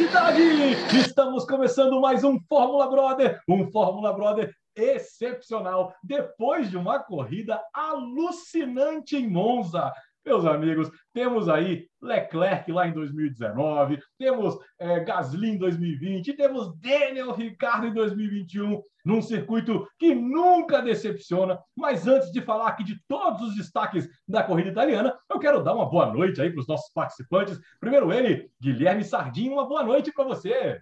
velocidade! Estamos começando mais um Fórmula Brother, um Fórmula Brother excepcional, depois de uma corrida alucinante em Monza. Meus amigos, temos aí Leclerc lá em 2019, temos é, Gasly em 2020, temos Daniel Ricciardo em 2021, num circuito que nunca decepciona. Mas antes de falar aqui de todos os destaques da corrida italiana, eu quero dar uma boa noite aí para os nossos participantes. Primeiro ele, Guilherme Sardinho, uma boa noite para você.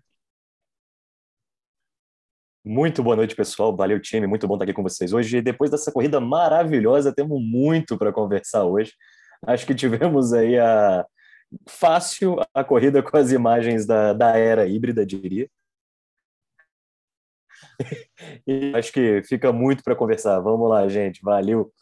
Muito boa noite, pessoal. Valeu, time. Muito bom estar aqui com vocês hoje. Depois dessa corrida maravilhosa, temos muito para conversar hoje. Acho que tivemos aí a fácil a corrida com as imagens da, da era híbrida, diria. E acho que fica muito para conversar. Vamos lá, gente. Valeu.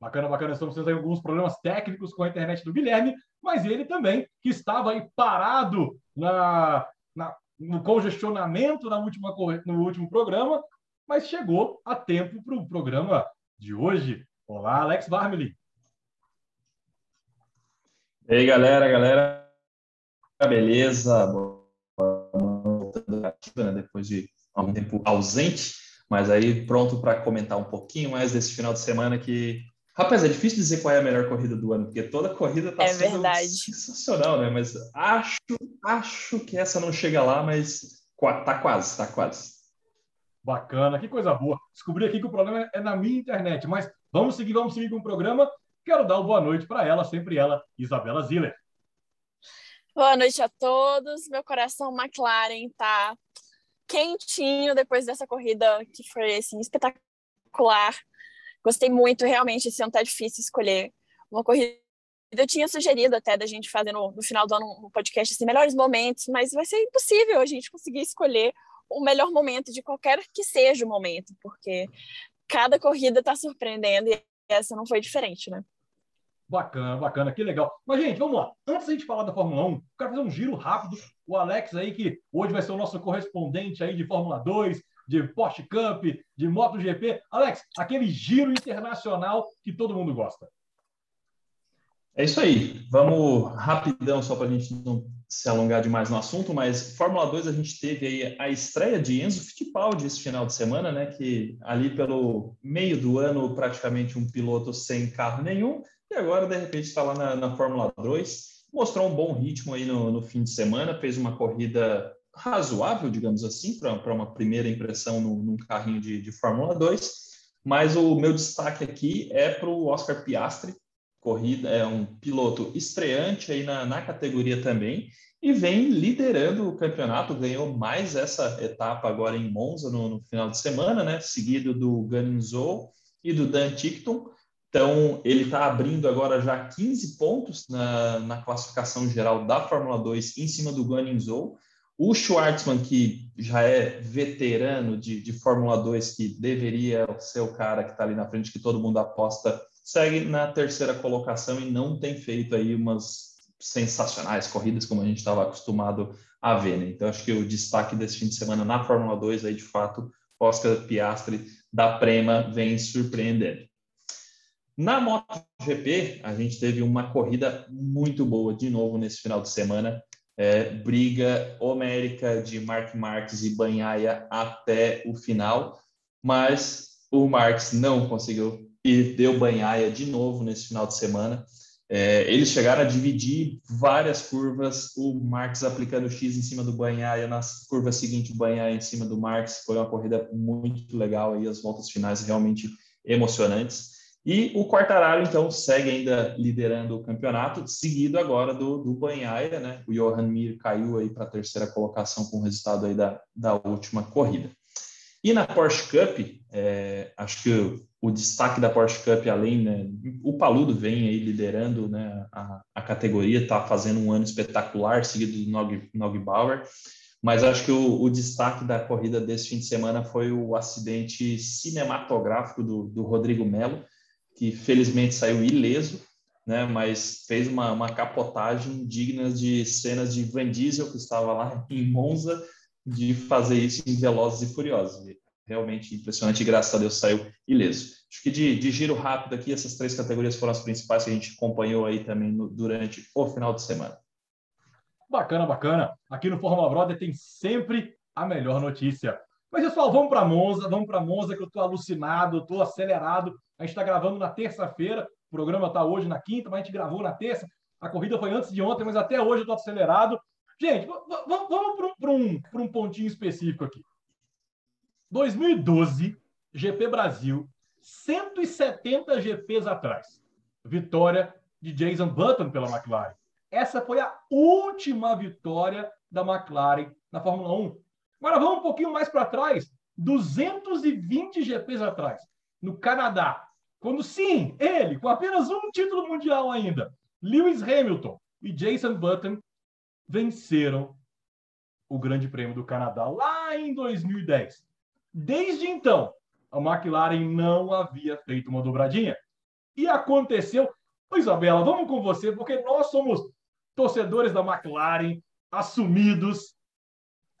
Bacana, bacana. Estamos tendo alguns problemas técnicos com a internet do Guilherme, mas ele também, que estava aí parado na, na, no congestionamento na última, no último programa, mas chegou a tempo para o programa de hoje. Olá, Alex Barmeli. E aí, galera, galera, beleza? Né, depois de um tempo ausente, mas aí pronto para comentar um pouquinho mais desse final de semana que, rapaz, é difícil dizer qual é a melhor corrida do ano, porque toda corrida está é sendo verdade. sensacional, né? Mas acho, acho que essa não chega lá, mas tá quase, tá quase. Bacana, que coisa boa. Descobri aqui que o problema é na minha internet, mas vamos seguir, vamos seguir com o programa. Quero dar uma boa noite para ela, sempre ela, Isabela Ziller. Boa noite a todos. Meu coração McLaren tá quentinho depois dessa corrida que foi assim, espetacular. Gostei muito, realmente. Esse ano tá difícil escolher uma corrida. Eu tinha sugerido até da gente fazer no, no final do ano um podcast assim, melhores momentos, mas vai ser impossível a gente conseguir escolher o melhor momento de qualquer que seja o momento, porque cada corrida está surpreendendo e essa não foi diferente, né? Bacana, bacana, que legal. Mas, gente, vamos lá. Antes da gente falar da Fórmula 1, quero fazer um giro rápido. O Alex aí, que hoje vai ser o nosso correspondente aí de Fórmula 2, de Porsche Cup, de MotoGP. Alex, aquele giro internacional que todo mundo gosta. É isso aí. Vamos rapidão, só para a gente não se alongar demais no assunto, mas Fórmula 2 a gente teve aí a estreia de Enzo Fittipaldi esse final de semana, né? Que ali pelo meio do ano, praticamente um piloto sem carro nenhum agora, de repente, está lá na, na, Fórmula 2. Mostrou um bom ritmo aí no, no, fim de semana, fez uma corrida razoável, digamos assim, para uma primeira impressão no, num carrinho de, de Fórmula 2. Mas o meu destaque aqui é para o Oscar Piastri, corrida, é um piloto estreante aí na, na categoria também e vem liderando o campeonato, ganhou mais essa etapa agora em Monza no, no final de semana, né? Seguido do Guanzhou e do Dan Tickton. Então, ele está abrindo agora já 15 pontos na, na classificação geral da Fórmula 2 em cima do Guanyu O Schwartzman, que já é veterano de, de Fórmula 2, que deveria ser o cara que está ali na frente, que todo mundo aposta, segue na terceira colocação e não tem feito aí umas sensacionais corridas como a gente estava acostumado a ver. Né? Então, acho que o destaque desse fim de semana na Fórmula 2, aí, de fato, Oscar Piastri da Prema vem surpreendendo. Na MotoGP, a gente teve uma corrida muito boa de novo nesse final de semana. É, briga homérica de Mark Marques e Banhaia até o final, mas o Marques não conseguiu e deu Banhaia de novo nesse final de semana. É, eles chegaram a dividir várias curvas, o Marques aplicando X em cima do Banhaia, na curva seguinte o Banhaia em cima do Marques. Foi uma corrida muito legal e as voltas finais realmente emocionantes. E o Quartararo, então, segue ainda liderando o campeonato, seguido agora do, do Banhaia, né? O Johan Mir caiu aí para a terceira colocação com o resultado aí da, da última corrida. E na Porsche Cup, é, acho que o, o, destaque da Porsche Cup, além, né, o Paludo vem aí liderando né, a, a categoria, está fazendo um ano espetacular, seguido do Nog, Nog Bauer, mas acho que o, o, destaque da corrida desse fim de semana foi o acidente cinematográfico do, do Rodrigo Melo, que felizmente saiu ileso, né, mas fez uma, uma capotagem digna de cenas de Van Diesel, que estava lá em Monza, de fazer isso em Velozes e Furiosos. Realmente impressionante graças a Deus saiu ileso. Acho que de, de giro rápido aqui, essas três categorias foram as principais que a gente acompanhou aí também no, durante o final de semana. Bacana, bacana. Aqui no Fórmula Brother tem sempre a melhor notícia. Mas, pessoal, vamos para Monza, vamos para Monza, que eu estou alucinado, estou acelerado. A gente está gravando na terça-feira, o programa está hoje na quinta, mas a gente gravou na terça. A corrida foi antes de ontem, mas até hoje eu estou acelerado. Gente, vamos para um, um pontinho específico aqui. 2012, GP Brasil, 170 GPs atrás. Vitória de Jason Button pela McLaren. Essa foi a última vitória da McLaren na Fórmula 1. Agora vamos um pouquinho mais para trás, 220 GPs atrás, no Canadá. Quando sim, ele, com apenas um título mundial ainda, Lewis Hamilton e Jason Button venceram o Grande Prêmio do Canadá lá em 2010. Desde então, a McLaren não havia feito uma dobradinha. E aconteceu. Isabela, vamos com você, porque nós somos torcedores da McLaren, assumidos.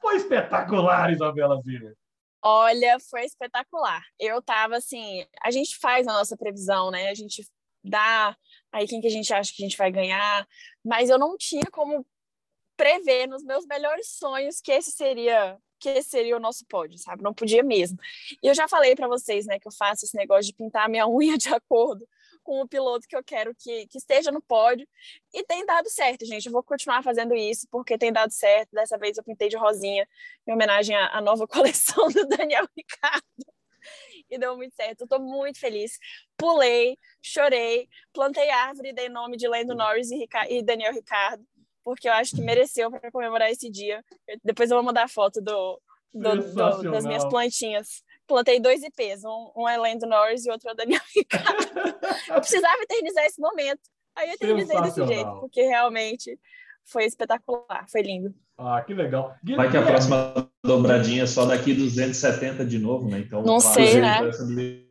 Foi espetacular, Isabela Ziller. Olha, foi espetacular. Eu tava assim, a gente faz a nossa previsão, né? A gente dá aí quem que a gente acha que a gente vai ganhar, mas eu não tinha como prever nos meus melhores sonhos que esse seria que esse seria o nosso pódio, sabe? Não podia mesmo. E eu já falei para vocês, né, que eu faço esse negócio de pintar minha unha de acordo com o piloto que eu quero que, que esteja no pódio. E tem dado certo, gente. Eu vou continuar fazendo isso porque tem dado certo. Dessa vez eu pintei de rosinha em homenagem à, à nova coleção do Daniel Ricardo. E deu muito certo. Eu tô muito feliz. Pulei, chorei, plantei árvore, dei nome de Lando Norris e, e Daniel Ricardo porque eu acho que mereceu para comemorar esse dia. Eu, depois eu vou mandar foto do, do, do, das minhas plantinhas. Plantei dois IPs, um, um é Lando Norris e outro é o Daniel Ricardo. eu precisava eternizar esse momento. Aí eu eternizei desse jeito, porque realmente foi espetacular, foi lindo. Ah, que legal. Vai que a próxima dobradinha é só daqui 270 de novo, né? Então, não sei, né?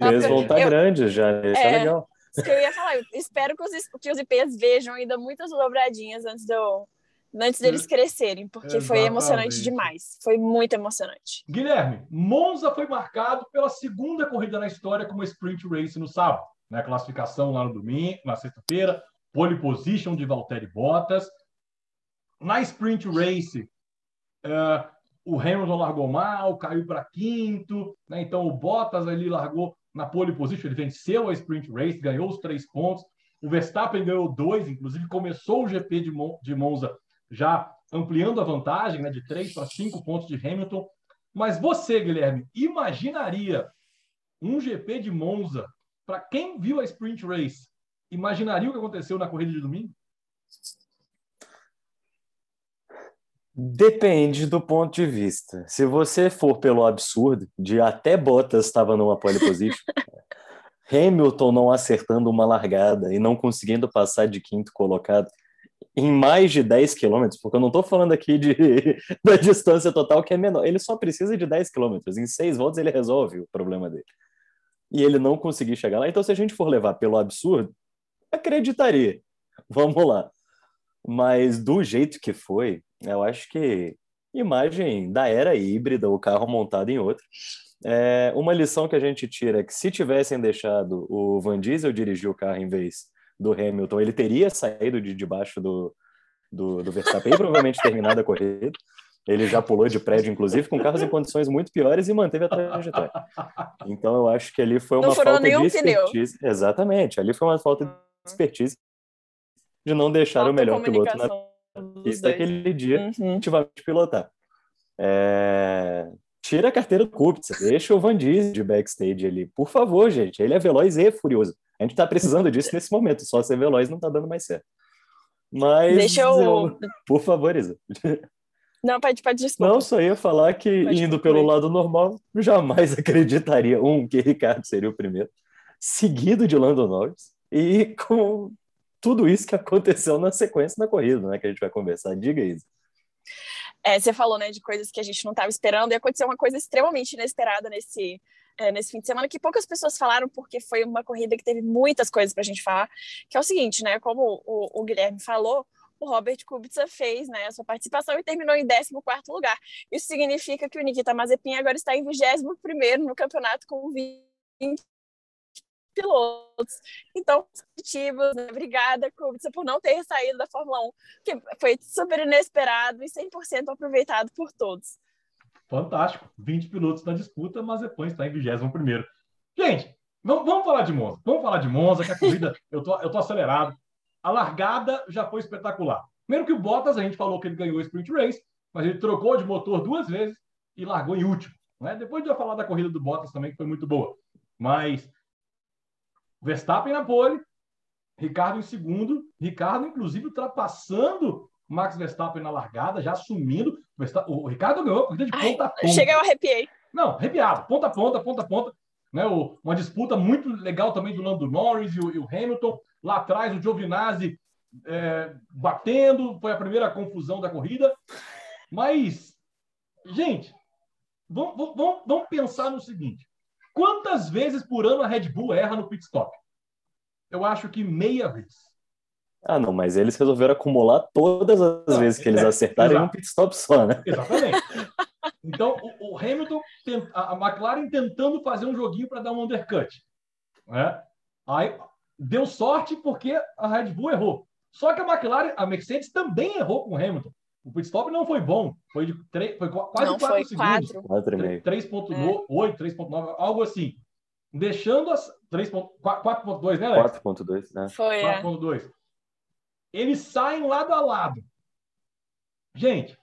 Eles vão estar grandes já, isso é, é legal. Isso que eu ia falar, eu espero que os, que os IPs vejam ainda muitas dobradinhas antes, do, antes deles crescerem, porque Exatamente. foi emocionante demais. Foi muito emocionante. Guilherme, Monza foi marcado pela segunda corrida na história como sprint race no sábado. Né? Classificação lá no domingo, na sexta-feira, pole position de Valtteri Bottas. Na sprint race, uh, o Hamilton largou mal, caiu para quinto, né? então o Bottas ali largou na pole position, ele venceu a sprint race, ganhou os três pontos. O Verstappen ganhou dois, inclusive começou o GP de, Mon de Monza já ampliando a vantagem né, de três para cinco pontos de Hamilton. Mas você, Guilherme, imaginaria um GP de Monza para quem viu a sprint race? Imaginaria o que aconteceu na corrida de domingo? Depende do ponto de vista. Se você for pelo absurdo de até Bottas estava numa pole position, Hamilton não acertando uma largada e não conseguindo passar de quinto colocado em mais de 10 quilômetros, porque eu não estou falando aqui de, da distância total que é menor. Ele só precisa de 10 quilômetros. Em seis voltas ele resolve o problema dele. E ele não conseguir chegar lá. Então, se a gente for levar pelo absurdo, acreditaria. Vamos lá. Mas do jeito que foi, eu acho que imagem da era híbrida, o carro montado em outro. É, uma lição que a gente tira é que se tivessem deixado o Van Diesel dirigir o carro em vez do Hamilton, ele teria saído de debaixo do, do, do Verstappen e provavelmente terminado a corrida. Ele já pulou de prédio, inclusive, com carros em condições muito piores e manteve a trajetória. Então, eu acho que ali foi uma falta de expertise. Pneu. Exatamente, ali foi uma falta de expertise de não deixar falta o melhor piloto na pista aquele dia uhum. ativamente pilotar. É... Tira a carteira do Kubica, deixa o Van Diesel de backstage ali. Por favor, gente. Ele é veloz e furioso. A gente está precisando disso nesse momento. Só ser veloz não está dando mais certo. Mas. Deixa eu. Por favor, Isa. Não, pode, pode desculpa. Não, só ia falar que pode indo pelo lado normal, jamais acreditaria, um, que Ricardo seria o primeiro, seguido de Lando Norris, e com tudo isso que aconteceu na sequência da corrida, né? Que a gente vai conversar. Diga, isso. É, você falou, né, de coisas que a gente não estava esperando, e aconteceu uma coisa extremamente inesperada nesse, é, nesse fim de semana, que poucas pessoas falaram, porque foi uma corrida que teve muitas coisas para a gente falar, que é o seguinte, né, como o, o Guilherme falou, o Robert Kubica fez né, a sua participação e terminou em 14 lugar. Isso significa que o Nikita Mazepin agora está em 21 no campeonato com 20 pilotos. Então, positivos, né? obrigada, Kubica, por não ter saído da Fórmula 1, que foi super inesperado e 100% aproveitado por todos. Fantástico. 20 pilotos na disputa, mas depois está em 21 Gente, vamos, vamos falar de Monza. Vamos falar de Monza, que a corrida, eu tô, eu tô acelerado. A largada já foi espetacular. Primeiro que o Bottas, a gente falou que ele ganhou o Sprint Race, mas ele trocou de motor duas vezes e largou em último. Né? Depois de eu falar da corrida do Bottas também, que foi muito boa. Mas Verstappen na pole, Ricardo em segundo, Ricardo, inclusive, ultrapassando Max Verstappen na largada, já assumindo. O Ricardo ganhou a corrida de ponta a ponta. Chega, eu arrepiei. Não, arrepiado, ponta a ponta, ponta a ponta. Né? O, uma disputa muito legal também do Lando Norris e o, e o Hamilton. Lá atrás, o Giovinazzi é, batendo, foi a primeira confusão da corrida. Mas, gente, vamos, vamos, vamos pensar no seguinte: quantas vezes por ano a Red Bull erra no pit stop? Eu acho que meia vez. Ah, não, mas eles resolveram acumular todas as não, vezes que eles é, acertaram em um pit stop só, né? Exatamente. Então, o, o Hamilton, a, a McLaren tentando fazer um joguinho para dar um undercut. Né? Aí deu sorte porque a Red Bull errou. Só que a McLaren, a Mercedes também errou com o Hamilton. O pit stop não foi bom, foi, de 3, foi quase não, 4 foi segundos. 3.8, 3.9, algo assim. Deixando as 4.2, né, Alex? 4.2, né? Foi. 4.2. É. Eles saem lado a lado. Gente,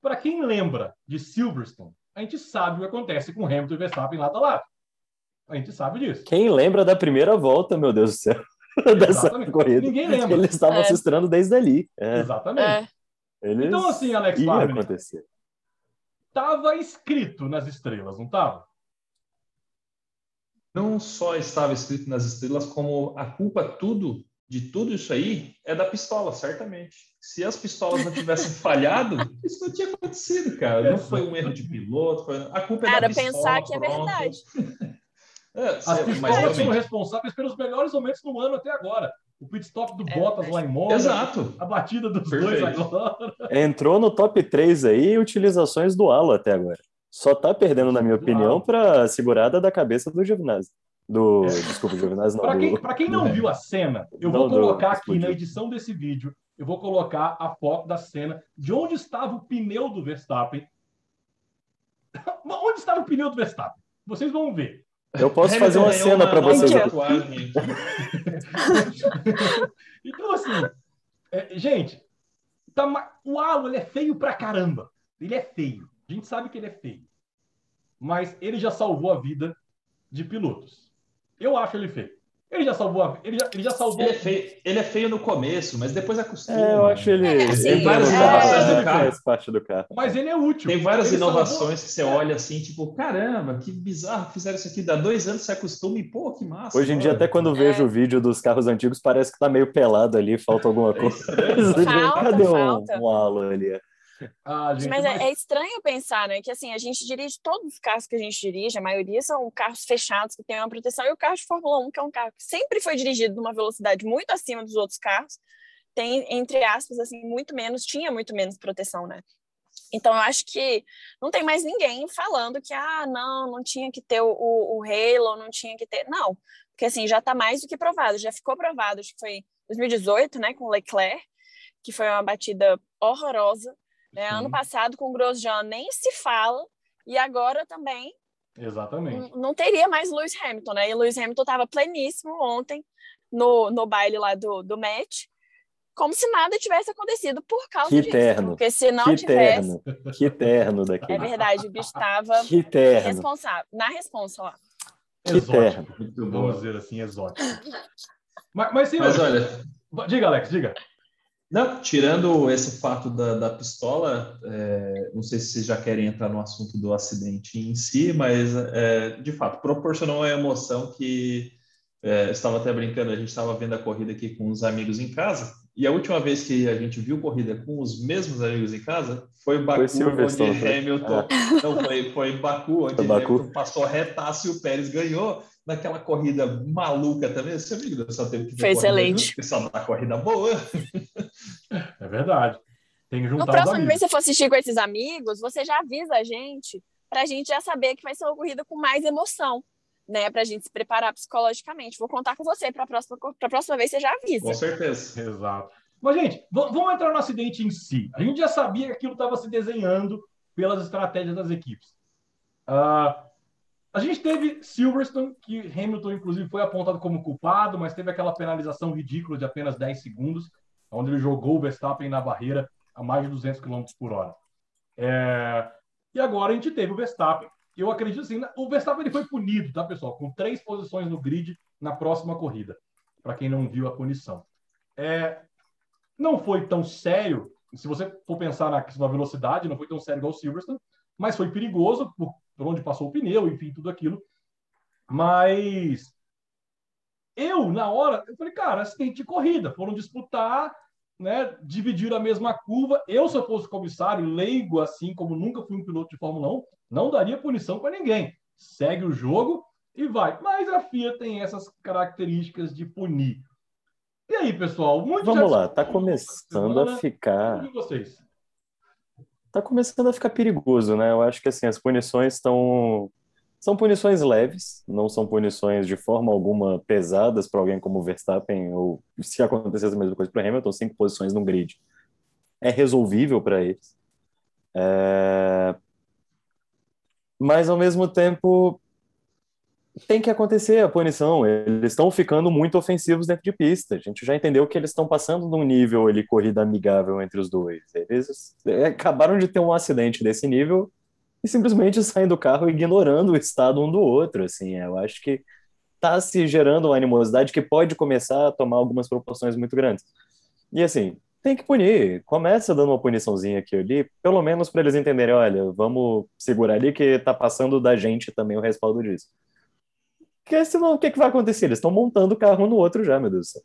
para quem lembra de Silverstone, a gente sabe o que acontece com Hamilton e Verstappen lado a lado. A gente sabe disso. Quem lembra da primeira volta, meu Deus do céu, dessa Exatamente. corrida? Ninguém lembra. Eles estavam é. se estreando desde ali. É. Exatamente. É. Eles então, assim, Alex ia acontecer. Tava escrito nas estrelas, não tava? Não só estava escrito nas estrelas, como a culpa tudo de tudo isso aí é da pistola, certamente. Se as pistolas não tivessem falhado, isso não tinha acontecido, cara. Não foi um erro de piloto, foi... a culpa é cara, da pistola. pensar que é verdade. é, as pistolas são responsáveis pelos melhores momentos do ano até agora o pit stop do é, Bottas lá em Monza. Exato. A batida dos Perfeito. dois agora. Entrou no top 3 aí utilizações do halo até agora. Só tá perdendo, na minha opinião, para a segurada da cabeça do Giovinazzi. Do, é. desculpa, Giovinazzi não. Para quem, pra quem não viu a cena, eu não, vou colocar do, aqui na edição desse vídeo, eu vou colocar a foto da cena de onde estava o pneu do Verstappen. onde estava o pneu do Verstappen? Vocês vão ver. Eu posso fazer uma cena para vocês. então, assim, é, gente, tá, o Halo ele é feio pra caramba. Ele é feio. A gente sabe que ele é feio. Mas ele já salvou a vida de pilotos. Eu acho ele feio. Ele já salvou a... ele, já, ele já salvou. Ele é, feio, ele é feio no começo, mas depois acostuma. É, eu acho ele. É, tem várias é, inovações do carro. Faz parte do carro. Mas ele é útil. Tem várias ele inovações salvou... que você olha assim, tipo, caramba, que bizarro fizeram isso aqui. Dá dois anos você acostuma e, pô, que massa. Hoje em dia, até quando vejo o vídeo dos carros antigos, parece que tá meio pelado ali, falta alguma é coisa. Falta, Cadê falta. Um, um halo ali? Ah, gente, mas, é, mas, É, estranho pensar, né? Que assim, a gente dirige todos os carros que a gente dirige, a maioria são carros fechados que têm uma proteção, e o carro de Fórmula 1, que é um carro que sempre foi dirigido numa velocidade muito acima dos outros carros, tem, entre aspas, assim, muito menos, tinha muito menos proteção, né? Então, eu acho que não tem mais ninguém falando que, ah, não, não tinha que ter o, o, o Halo, não tinha que ter. Não, porque assim, já está mais do que provado, já ficou provado, acho que foi 2018, né, com o Leclerc, que foi uma batida horrorosa, né? Ano passado, com o Grosjean, nem se fala, e agora também. Exatamente. Não teria mais Lewis Hamilton, né? E Lewis Hamilton estava pleníssimo ontem no, no baile lá do, do match, como se nada tivesse acontecido por causa que disso. Terno. Porque se não que tivesse. Terno. Que terno daqui. É verdade, o bicho estava responsável. Na responsa lá. Que terno. Vamos dizer assim, exótico. mas, mas, sim, mas olha. Diga, Alex, diga. Não, tirando esse fato da, da pistola, é, não sei se vocês já querem entrar no assunto do acidente em si, mas é, de fato proporcionou uma emoção que é, estava até brincando, a gente estava vendo a corrida aqui com os amigos em casa, e a última vez que a gente viu corrida com os mesmos amigos em casa foi Baku, foi onde Hamilton. É. Não, foi, foi Baku, onde foi Baku. Hamilton passou retaço e o Pérez ganhou naquela corrida maluca também. Seu amigo só teve que ver Foi excelente. Pessoal da corrida boa. É verdade. Tem que juntar no próximo vez que você for assistir com esses amigos, você já avisa a gente, para a gente já saber que vai ser uma corrida com mais emoção. né, para a gente se preparar psicologicamente. Vou contar com você para a próxima, próxima vez você já avisa. Com certeza. Exato. Mas, gente, vamos entrar no acidente em si. A gente já sabia que aquilo estava se desenhando pelas estratégias das equipes. Uh, a gente teve Silverstone, que Hamilton, inclusive, foi apontado como culpado, mas teve aquela penalização ridícula de apenas 10 segundos, onde ele jogou o Verstappen na barreira a mais de 200 km por hora. É... E agora a gente teve o Verstappen. Eu acredito assim, o Verstappen ele foi punido, tá, pessoal? Com três posições no grid na próxima corrida, para quem não viu a punição. É... Não foi tão sério, se você for pensar na questão da velocidade, não foi tão sério igual o Silverstone, mas foi perigoso por, por onde passou o pneu, enfim, tudo aquilo. Mas eu, na hora, eu falei, cara, acidente de corrida, foram disputar né, dividir a mesma curva. Eu, se eu fosse comissário, leigo assim, como nunca fui um piloto de Fórmula 1, não daria punição para ninguém. Segue o jogo e vai. Mas a FIA tem essas características de punir. E aí, pessoal? Muito Vamos lá, tá começando a ficar. vocês? Tá começando a ficar perigoso, né? Eu acho que assim, as punições estão são punições leves, não são punições de forma alguma pesadas para alguém como Verstappen, ou se acontecesse a mesma coisa para Hamilton, cinco posições no grid. É resolvível para eles. É... Mas, ao mesmo tempo, tem que acontecer a punição. Eles estão ficando muito ofensivos dentro de pista. A gente já entendeu que eles estão passando de um nível ali, corrida amigável entre os dois. Eles acabaram de ter um acidente desse nível e simplesmente saem do carro ignorando o estado um do outro, assim, eu acho que está se gerando uma animosidade que pode começar a tomar algumas proporções muito grandes. E assim, tem que punir, começa dando uma puniçãozinha aqui ali, pelo menos para eles entenderem, olha, vamos segurar ali que está passando da gente também o respaldo disso. Porque senão o que, que vai acontecer? Eles estão montando o carro no outro já, meu Deus do céu.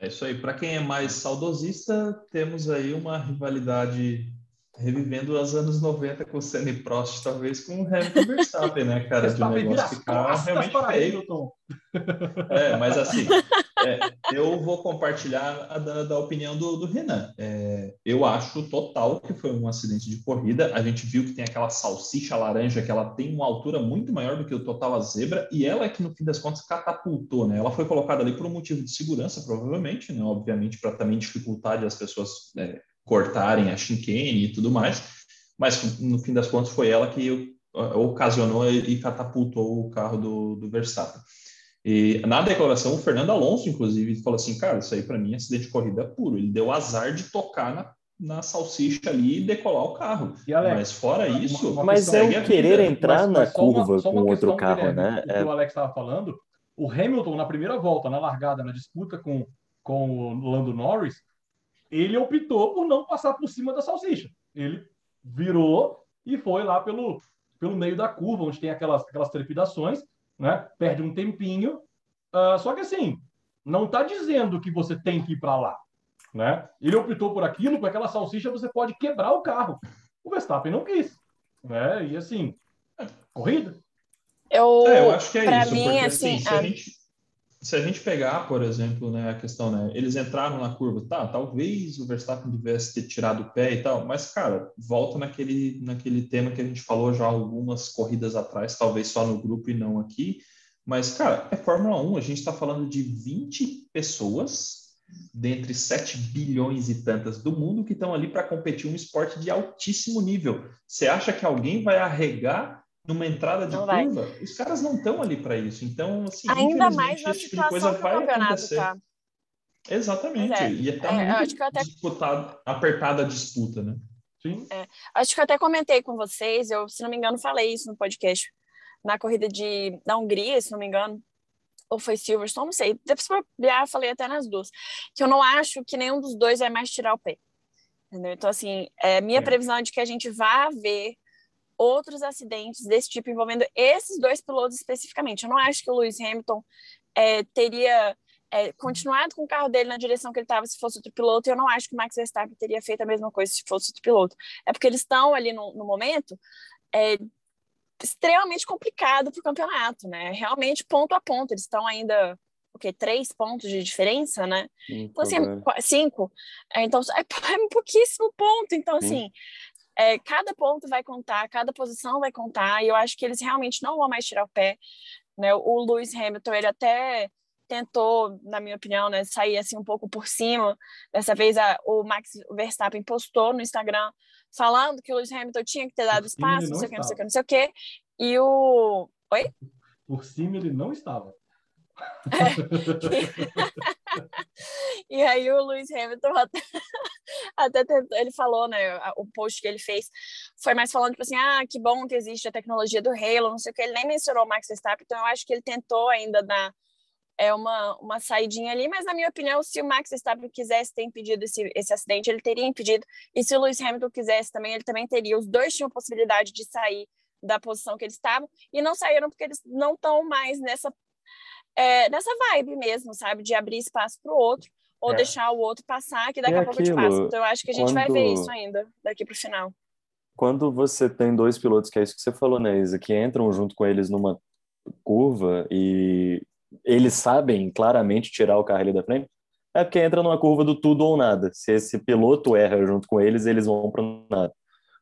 É isso aí. Para quem é mais saudosista, temos aí uma rivalidade revivendo os anos 90 com o Senna e Prost, talvez com o Hamilton Verstappen, né, cara? de um negócio ficar realmente feio. É, mas assim, é, eu vou compartilhar a, da, da opinião do, do Renan. É, eu acho total que foi um acidente de corrida. A gente viu que tem aquela salsicha laranja que ela tem uma altura muito maior do que o total a zebra e ela é que no fim das contas catapultou, né? Ela foi colocada ali por um motivo de segurança, provavelmente, né? Obviamente para também dificultar de as pessoas é, cortarem a chicane e tudo mais, mas no fim das contas foi ela que ocasionou e catapultou o carro do, do Verstappen. E na declaração, o Fernando Alonso, inclusive, falou assim: cara, isso aí para mim é acidente de corrida puro. Ele deu azar de tocar na, na salsicha ali e decolar o carro. Alex, mas fora isso. Uma, uma mas é o querer entrar mas, na mas curva uma, com outro carro, né? O que é... o Alex estava falando, o Hamilton, na primeira volta, na largada, na disputa com, com o Lando Norris, ele optou por não passar por cima da salsicha. Ele virou e foi lá pelo, pelo meio da curva, onde tem aquelas, aquelas trepidações, né? perde um tempinho. Uh, só que assim, não está dizendo que você tem que ir para lá. Né? Ele optou por aquilo, com aquela salsicha você pode quebrar o carro. O Verstappen não quis. Né? E assim, corrida. Eu, é, eu acho que é isso. Mim, porque, assim, assim, a... se a gente se a gente pegar, por exemplo, né, a questão, né, eles entraram na curva, tá, talvez o Verstappen tivesse ter tirado o pé e tal, mas, cara, volta naquele, naquele tema que a gente falou já algumas corridas atrás, talvez só no grupo e não aqui, mas, cara, é Fórmula 1, a gente está falando de 20 pessoas dentre 7 bilhões e tantas do mundo que estão ali para competir um esporte de altíssimo nível. Você acha que alguém vai arregar numa entrada de não curva, vai. os caras não estão ali para isso. Então, assim, ainda mais na tipo situação tipo que o campeonato tá. Exatamente. É, e tá é, muito até... disputado, apertada a disputa, né? Sim. É, acho que eu até comentei com vocês, eu, se não me engano, falei isso no podcast, na corrida de, da Hungria, se não me engano, ou foi Silverstone, não sei. Depois eu falei até nas duas, que eu não acho que nenhum dos dois vai mais tirar o pé. Entendeu? Então, assim, é, minha é. previsão é de que a gente vá ver outros acidentes desse tipo envolvendo esses dois pilotos especificamente. Eu não acho que o Lewis Hamilton é, teria é, continuado com o carro dele na direção que ele estava se fosse outro piloto, e eu não acho que o Max Verstappen teria feito a mesma coisa se fosse outro piloto. É porque eles estão ali no, no momento é, extremamente complicado para o campeonato, né? Realmente ponto a ponto. Eles estão ainda o quê? Três pontos de diferença, né? Então, assim, cinco. É, então, é, é pouquíssimo ponto. Então, assim, é, cada ponto vai contar, cada posição vai contar, e eu acho que eles realmente não vão mais tirar o pé. né? O Lewis Hamilton, ele até tentou, na minha opinião, né, sair assim um pouco por cima. Dessa vez a, o Max Verstappen postou no Instagram falando que o Lewis Hamilton tinha que ter dado espaço, não sei o que, não sei o que, não sei o que. E o. Oi? Por cima ele não estava. e aí o Lewis Hamilton até, até tentou, ele falou, né, o post que ele fez foi mais falando, tipo assim, ah, que bom que existe a tecnologia do Halo, não sei o que, ele nem mencionou o Max Verstappen, então eu acho que ele tentou ainda dar é uma, uma saidinha ali, mas na minha opinião, se o Max Verstappen quisesse ter impedido esse, esse acidente, ele teria impedido, e se o Lewis Hamilton quisesse também, ele também teria, os dois tinham possibilidade de sair da posição que eles estavam, e não saíram porque eles não estão mais nessa é, nessa vibe mesmo, sabe? De abrir espaço para o outro ou é. deixar o outro passar, que daqui é a pouco aquilo, te passa. Então, eu acho que a gente quando... vai ver isso ainda daqui para o final. Quando você tem dois pilotos, que é isso que você falou, né, Isa, que entram junto com eles numa curva e eles sabem claramente tirar o carro ali da frente, é porque entra numa curva do tudo ou nada. Se esse piloto erra junto com eles, eles vão para nada.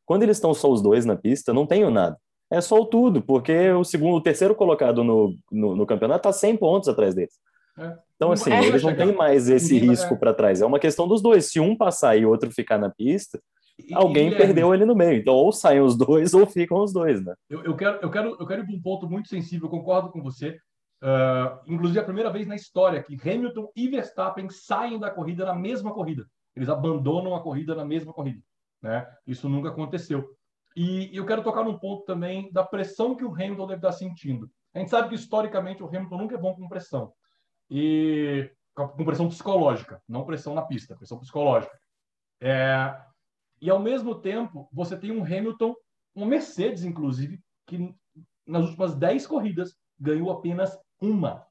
Quando eles estão só os dois na pista, não tem o nada é só o tudo, porque o segundo, o terceiro colocado no, no, no campeonato está 100 pontos atrás deles. É. Então, assim, é. eles não têm mais esse risco para trás. É uma questão dos dois. Se um passar e o outro ficar na pista, e, alguém e, perdeu ali no meio. Então, ou saem os dois ou ficam os dois, né? Eu, eu, quero, eu, quero, eu quero ir para um ponto muito sensível, concordo com você. Uh, inclusive, a primeira vez na história que Hamilton e Verstappen saem da corrida na mesma corrida. Eles abandonam a corrida na mesma corrida. Né? Isso nunca aconteceu. E eu quero tocar num ponto também da pressão que o Hamilton deve estar sentindo. A gente sabe que historicamente o Hamilton nunca é bom com pressão. E com pressão psicológica, não pressão na pista, pressão psicológica. É, e ao mesmo tempo, você tem um Hamilton, uma Mercedes, inclusive, que nas últimas 10 corridas ganhou apenas uma.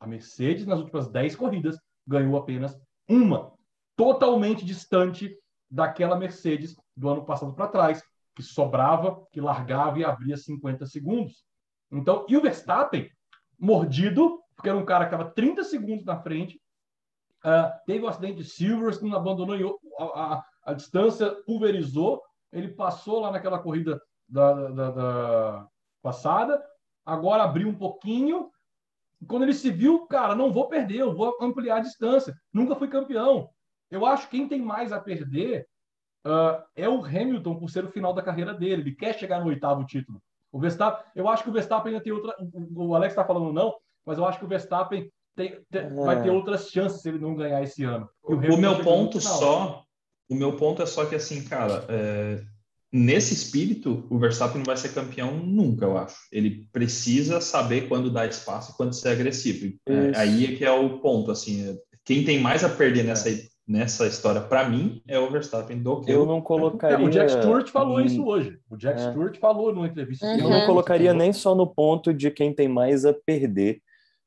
A Mercedes, nas últimas 10 corridas, ganhou apenas uma. Totalmente distante daquela Mercedes do ano passado para trás, que sobrava, que largava e abria 50 segundos. Então, e o Verstappen, mordido, porque era um cara que estava 30 segundos na frente, uh, teve o um acidente de Silverstone, abandonou a, a, a, distância, pulverizou, ele passou lá naquela corrida da, da, da passada, agora abriu um pouquinho, quando ele se viu, cara, não vou perder, eu vou ampliar a distância. Nunca fui campeão. Eu acho que quem tem mais a perder uh, é o Hamilton por ser o final da carreira dele. Ele quer chegar no oitavo título. O Verstappen, eu acho que o Verstappen ainda tem outra. O Alex está falando não, mas eu acho que o Verstappen tem, tem, é. vai ter outras chances se ele não ganhar esse ano. O, o, meu ponto só, o meu ponto é só que assim, cara, é, nesse espírito, o Verstappen não vai ser campeão nunca, eu acho. Ele precisa saber quando dar espaço, quando ser agressivo. É, aí é que é o ponto, assim. É, quem tem mais a perder nessa é nessa história, para mim, é o Verstappen do que eu não colocaria. É, o Jack Stewart falou isso hoje. O Jack é. Stewart falou numa entrevista. Uhum. Eu não colocaria nem só no ponto de quem tem mais a perder.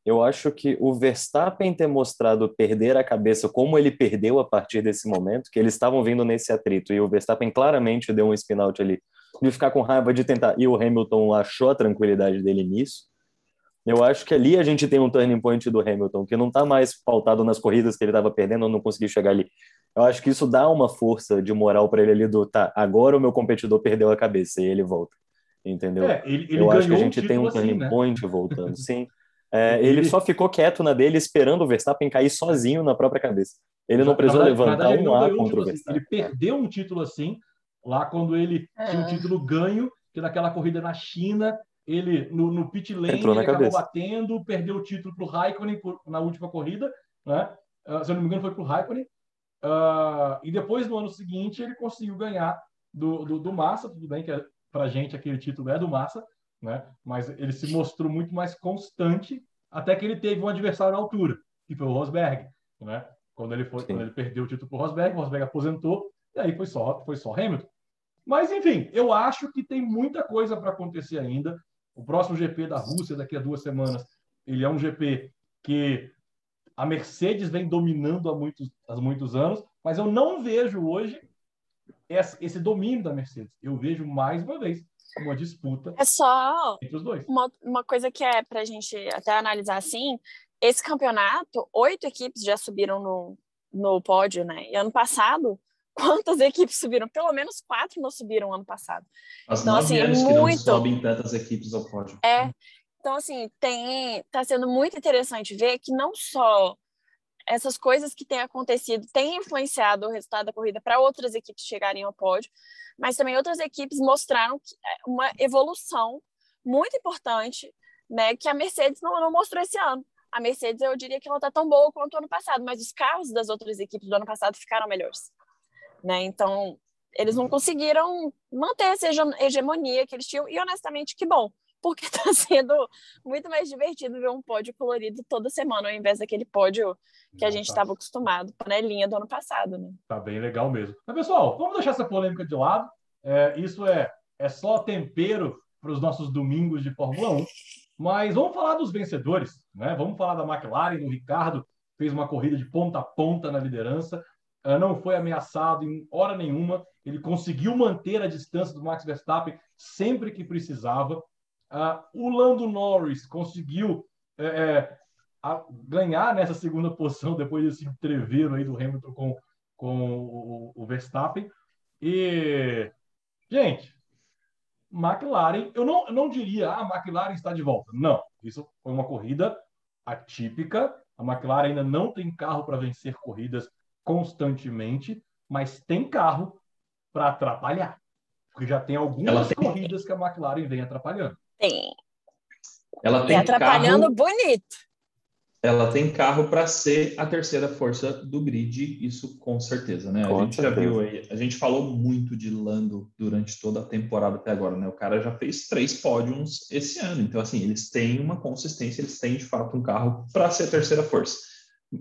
Eu acho que o Verstappen ter mostrado perder a cabeça como ele perdeu a partir desse momento, que eles estavam vindo nesse atrito, e o Verstappen claramente deu um spin-out ali, de ficar com raiva de tentar, e o Hamilton achou a tranquilidade dele nisso. Eu acho que ali a gente tem um turning point do Hamilton, que não está mais pautado nas corridas que ele estava perdendo ou não conseguiu chegar ali. Eu acho que isso dá uma força de moral para ele ali do tá, agora o meu competidor perdeu a cabeça e ele volta. Entendeu? É, ele, ele eu acho que a gente um tem um assim, turning né? point voltando, sim. É, ele, ele, só ficou quieto na dele, esperando o Verstappen cair sozinho na própria cabeça. Ele não precisou verdade, levantar verdade, um A contra o assim. Verstappen. Ele perdeu um título assim, lá quando ele é. tinha um título ganho, que naquela corrida na China, ele no, no pit lane Entrou ele acabou batendo, perdeu o título para o Raikkonen na última corrida, né? Uh, se eu não me engano foi para o Raikkonen. Uh, e depois no ano seguinte ele conseguiu ganhar do, do, do Massa, tudo bem que é, para gente aquele título é do Massa, né? Mas ele se mostrou muito mais constante até que ele teve um adversário à altura, que foi o Rosberg, né? Quando ele foi, quando ele perdeu o título para o Rosberg, o Rosberg aposentou e aí foi só foi só Hamilton. Mas enfim, eu acho que tem muita coisa para acontecer ainda. O próximo GP da Rússia, daqui a duas semanas, ele é um GP que a Mercedes vem dominando há muitos, há muitos anos, mas eu não vejo hoje esse domínio da Mercedes. Eu vejo mais uma vez uma disputa é só entre os dois. Uma, uma coisa que é para a gente até analisar assim: esse campeonato, oito equipes já subiram no, no pódio, né? E ano passado quantas equipes subiram? Pelo menos quatro não subiram ano passado. As então, nove assim, anos muito... que não sobem tantas equipes ao pódio. É, Então, assim, tem, tá sendo muito interessante ver que não só essas coisas que têm acontecido têm influenciado o resultado da corrida para outras equipes chegarem ao pódio, mas também outras equipes mostraram é, uma evolução muito importante, né, que a Mercedes não, não mostrou esse ano. A Mercedes, eu diria que ela está tão boa quanto o ano passado, mas os carros das outras equipes do ano passado ficaram melhores, né? Então, eles não conseguiram manter essa hegemonia que eles tinham, e honestamente, que bom, porque está sendo muito mais divertido ver um pódio colorido toda semana, ao invés daquele pódio que a gente estava acostumado, panelinha do ano passado, né? Tá bem legal mesmo. Mas, pessoal, vamos deixar essa polêmica de lado. É, isso é, é só tempero para os nossos domingos de Fórmula 1. Mas vamos falar dos vencedores, né? Vamos falar da McLaren, do Ricardo, fez uma corrida de ponta a ponta na liderança, não foi ameaçado em hora nenhuma, ele conseguiu manter a distância do Max Verstappen sempre que precisava. Uh, o Lando Norris conseguiu é, é, ganhar nessa segunda posição depois desse entreveiro aí do Hamilton com, com o, o, Verstappen. E, gente, McLaren, eu não, eu não diria, ah, a McLaren está de volta. Não, isso foi uma corrida atípica. A McLaren ainda não tem carro para vencer corridas constantemente, mas tem carro para atrapalhar. Porque já tem algumas tem... corridas que a McLaren vem atrapalhando. Tem. Ela tem e atrapalhando carro, bonito. Ela tem carro para ser a terceira força do grid, isso com certeza, né? Com a gente certeza. já viu aí, a gente falou muito de Lando durante toda a temporada até agora, né? O cara já fez três pódios esse ano, então assim, eles têm uma consistência, eles têm de fato um carro para ser a terceira força.